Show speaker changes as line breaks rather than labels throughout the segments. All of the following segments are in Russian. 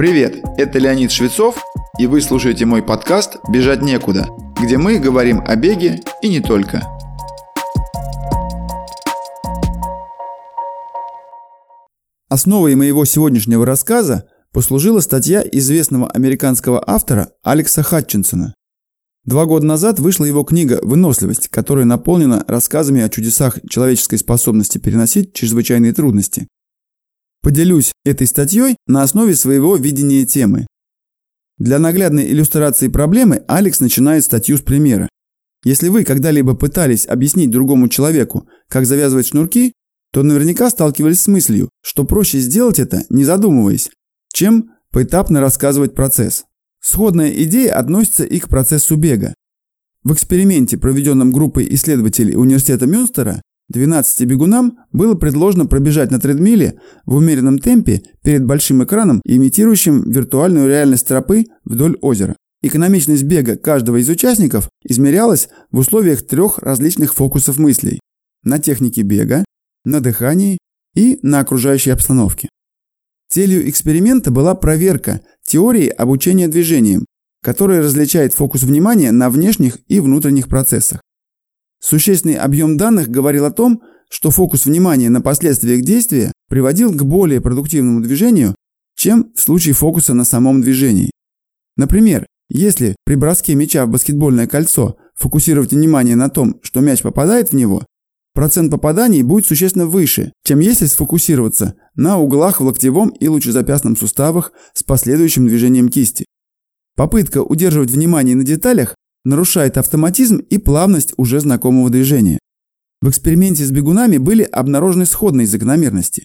Привет, это Леонид Швецов, и вы слушаете мой подкаст «Бежать некуда», где мы говорим о беге и не только.
Основой моего сегодняшнего рассказа послужила статья известного американского автора Алекса Хатчинсона. Два года назад вышла его книга «Выносливость», которая наполнена рассказами о чудесах человеческой способности переносить чрезвычайные трудности. Поделюсь этой статьей на основе своего видения темы. Для наглядной иллюстрации проблемы Алекс начинает статью с примера. Если вы когда-либо пытались объяснить другому человеку, как завязывать шнурки, то наверняка сталкивались с мыслью, что проще сделать это, не задумываясь, чем поэтапно рассказывать процесс. Сходная идея относится и к процессу бега. В эксперименте, проведенном группой исследователей Университета Мюнстера, 12 бегунам было предложено пробежать на тредмиле в умеренном темпе перед большим экраном, имитирующим виртуальную реальность тропы вдоль озера. Экономичность бега каждого из участников измерялась в условиях трех различных фокусов мыслей – на технике бега, на дыхании и на окружающей обстановке. Целью эксперимента была проверка теории обучения движением, которая различает фокус внимания на внешних и внутренних процессах. Существенный объем данных говорил о том, что фокус внимания на последствиях действия приводил к более продуктивному движению, чем в случае фокуса на самом движении. Например, если при броске мяча в баскетбольное кольцо фокусировать внимание на том, что мяч попадает в него, процент попаданий будет существенно выше, чем если сфокусироваться на углах в локтевом и лучезапястном суставах с последующим движением кисти. Попытка удерживать внимание на деталях нарушает автоматизм и плавность уже знакомого движения. В эксперименте с бегунами были обнаружены сходные закономерности.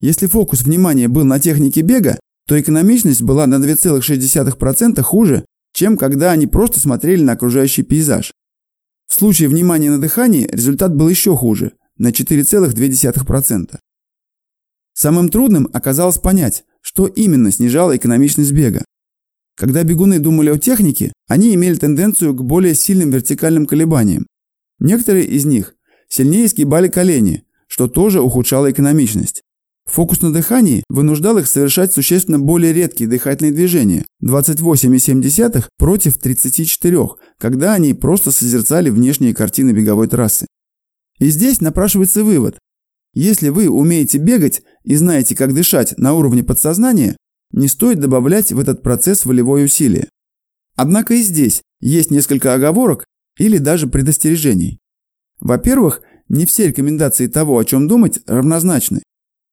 Если фокус внимания был на технике бега, то экономичность была на 2,6% хуже, чем когда они просто смотрели на окружающий пейзаж. В случае внимания на дыхании результат был еще хуже – на 4,2%. Самым трудным оказалось понять, что именно снижало экономичность бега. Когда бегуны думали о технике, они имели тенденцию к более сильным вертикальным колебаниям. Некоторые из них сильнее сгибали колени, что тоже ухудшало экономичность. Фокус на дыхании вынуждал их совершать существенно более редкие дыхательные движения – 28,7 против 34, когда они просто созерцали внешние картины беговой трассы. И здесь напрашивается вывод. Если вы умеете бегать и знаете, как дышать на уровне подсознания, не стоит добавлять в этот процесс волевое усилие. Однако и здесь есть несколько оговорок или даже предостережений. Во-первых, не все рекомендации того, о чем думать, равнозначны.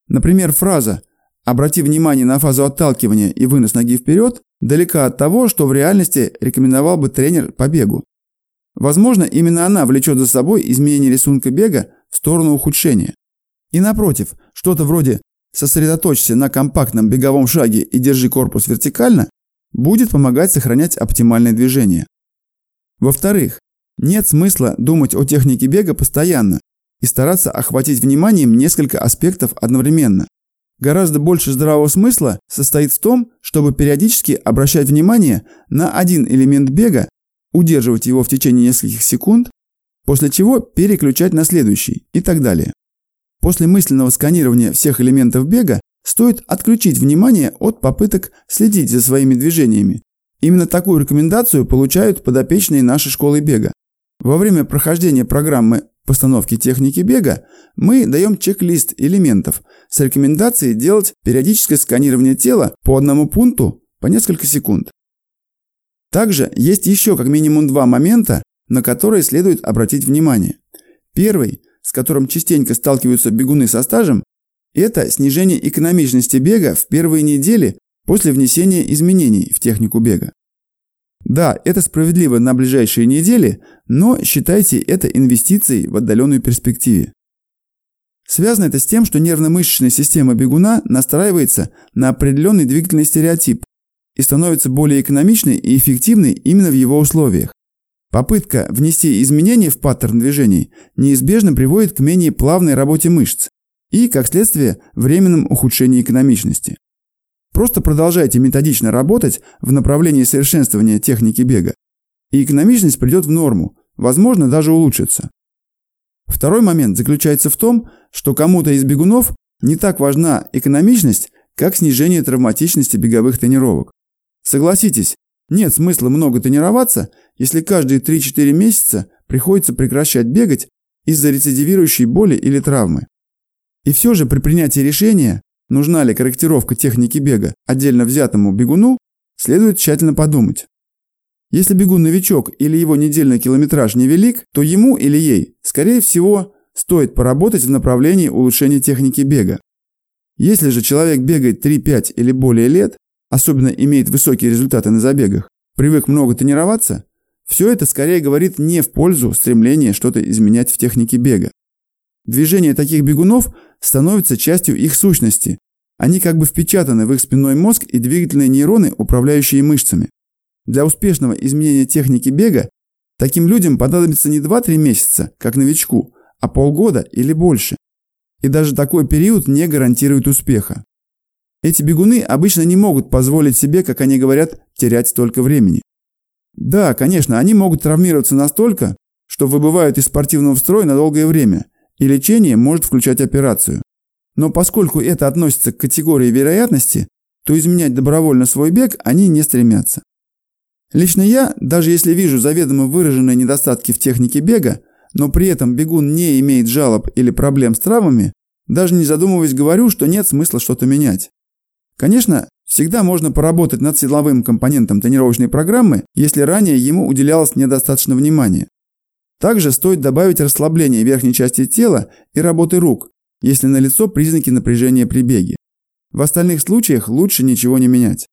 Например, фраза «обрати внимание на фазу отталкивания и вынос ноги вперед» далека от того, что в реальности рекомендовал бы тренер по бегу. Возможно, именно она влечет за собой изменение рисунка бега в сторону ухудшения. И напротив, что-то вроде сосредоточься на компактном беговом шаге и держи корпус вертикально, будет помогать сохранять оптимальное движение. Во-вторых, нет смысла думать о технике бега постоянно и стараться охватить вниманием несколько аспектов одновременно. Гораздо больше здравого смысла состоит в том, чтобы периодически обращать внимание на один элемент бега, удерживать его в течение нескольких секунд, после чего переключать на следующий и так далее. После мысленного сканирования всех элементов бега стоит отключить внимание от попыток следить за своими движениями. Именно такую рекомендацию получают подопечные нашей школы бега. Во время прохождения программы постановки техники бега мы даем чек-лист элементов с рекомендацией делать периодическое сканирование тела по одному пункту по несколько секунд. Также есть еще как минимум два момента, на которые следует обратить внимание. Первый – с которым частенько сталкиваются бегуны со стажем, это снижение экономичности бега в первые недели после внесения изменений в технику бега. Да, это справедливо на ближайшие недели, но считайте это инвестицией в отдаленную перспективе. Связано это с тем, что нервно-мышечная система бегуна настраивается на определенный двигательный стереотип и становится более экономичной и эффективной именно в его условиях. Попытка внести изменения в паттерн движений неизбежно приводит к менее плавной работе мышц и, как следствие, временном ухудшении экономичности. Просто продолжайте методично работать в направлении совершенствования техники бега, и экономичность придет в норму, возможно, даже улучшится. Второй момент заключается в том, что кому-то из бегунов не так важна экономичность, как снижение травматичности беговых тренировок. Согласитесь, нет смысла много тренироваться, если каждые 3-4 месяца приходится прекращать бегать из-за рецидивирующей боли или травмы. И все же при принятии решения, нужна ли корректировка техники бега отдельно взятому бегуну, следует тщательно подумать. Если бегун новичок или его недельный километраж невелик, то ему или ей, скорее всего, стоит поработать в направлении улучшения техники бега. Если же человек бегает 3-5 или более лет, особенно имеет высокие результаты на забегах, привык много тренироваться, все это скорее говорит не в пользу стремления что-то изменять в технике бега. Движения таких бегунов становятся частью их сущности. Они как бы впечатаны в их спинной мозг и двигательные нейроны, управляющие мышцами. Для успешного изменения техники бега таким людям понадобится не 2-3 месяца, как новичку, а полгода или больше. И даже такой период не гарантирует успеха. Эти бегуны обычно не могут позволить себе, как они говорят, терять столько времени. Да, конечно, они могут травмироваться настолько, что выбывают из спортивного строя на долгое время, и лечение может включать операцию. Но поскольку это относится к категории вероятности, то изменять добровольно свой бег они не стремятся. Лично я, даже если вижу заведомо выраженные недостатки в технике бега, но при этом бегун не имеет жалоб или проблем с травмами, даже не задумываясь говорю, что нет смысла что-то менять. Конечно, всегда можно поработать над силовым компонентом тренировочной программы, если ранее ему уделялось недостаточно внимания. Также стоит добавить расслабление верхней части тела и работы рук, если налицо признаки напряжения при беге. В остальных случаях лучше ничего не менять.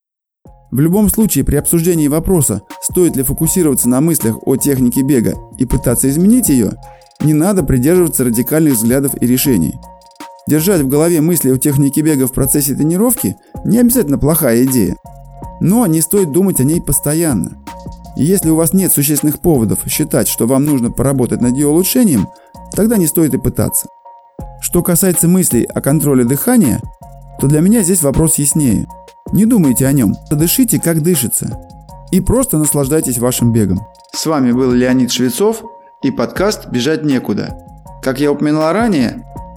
В любом случае, при обсуждении вопроса, стоит ли фокусироваться на мыслях о технике бега и пытаться изменить ее, не надо придерживаться радикальных взглядов и решений – Держать в голове мысли о технике бега в процессе тренировки не обязательно плохая идея. Но не стоит думать о ней постоянно. И если у вас нет существенных поводов считать, что вам нужно поработать над ее улучшением, тогда не стоит и пытаться. Что касается мыслей о контроле дыхания, то для меня здесь вопрос яснее. Не думайте о нем, дышите как дышится. И просто наслаждайтесь вашим бегом.
С вами был Леонид Швецов и подкаст «Бежать некуда». Как я упоминал ранее,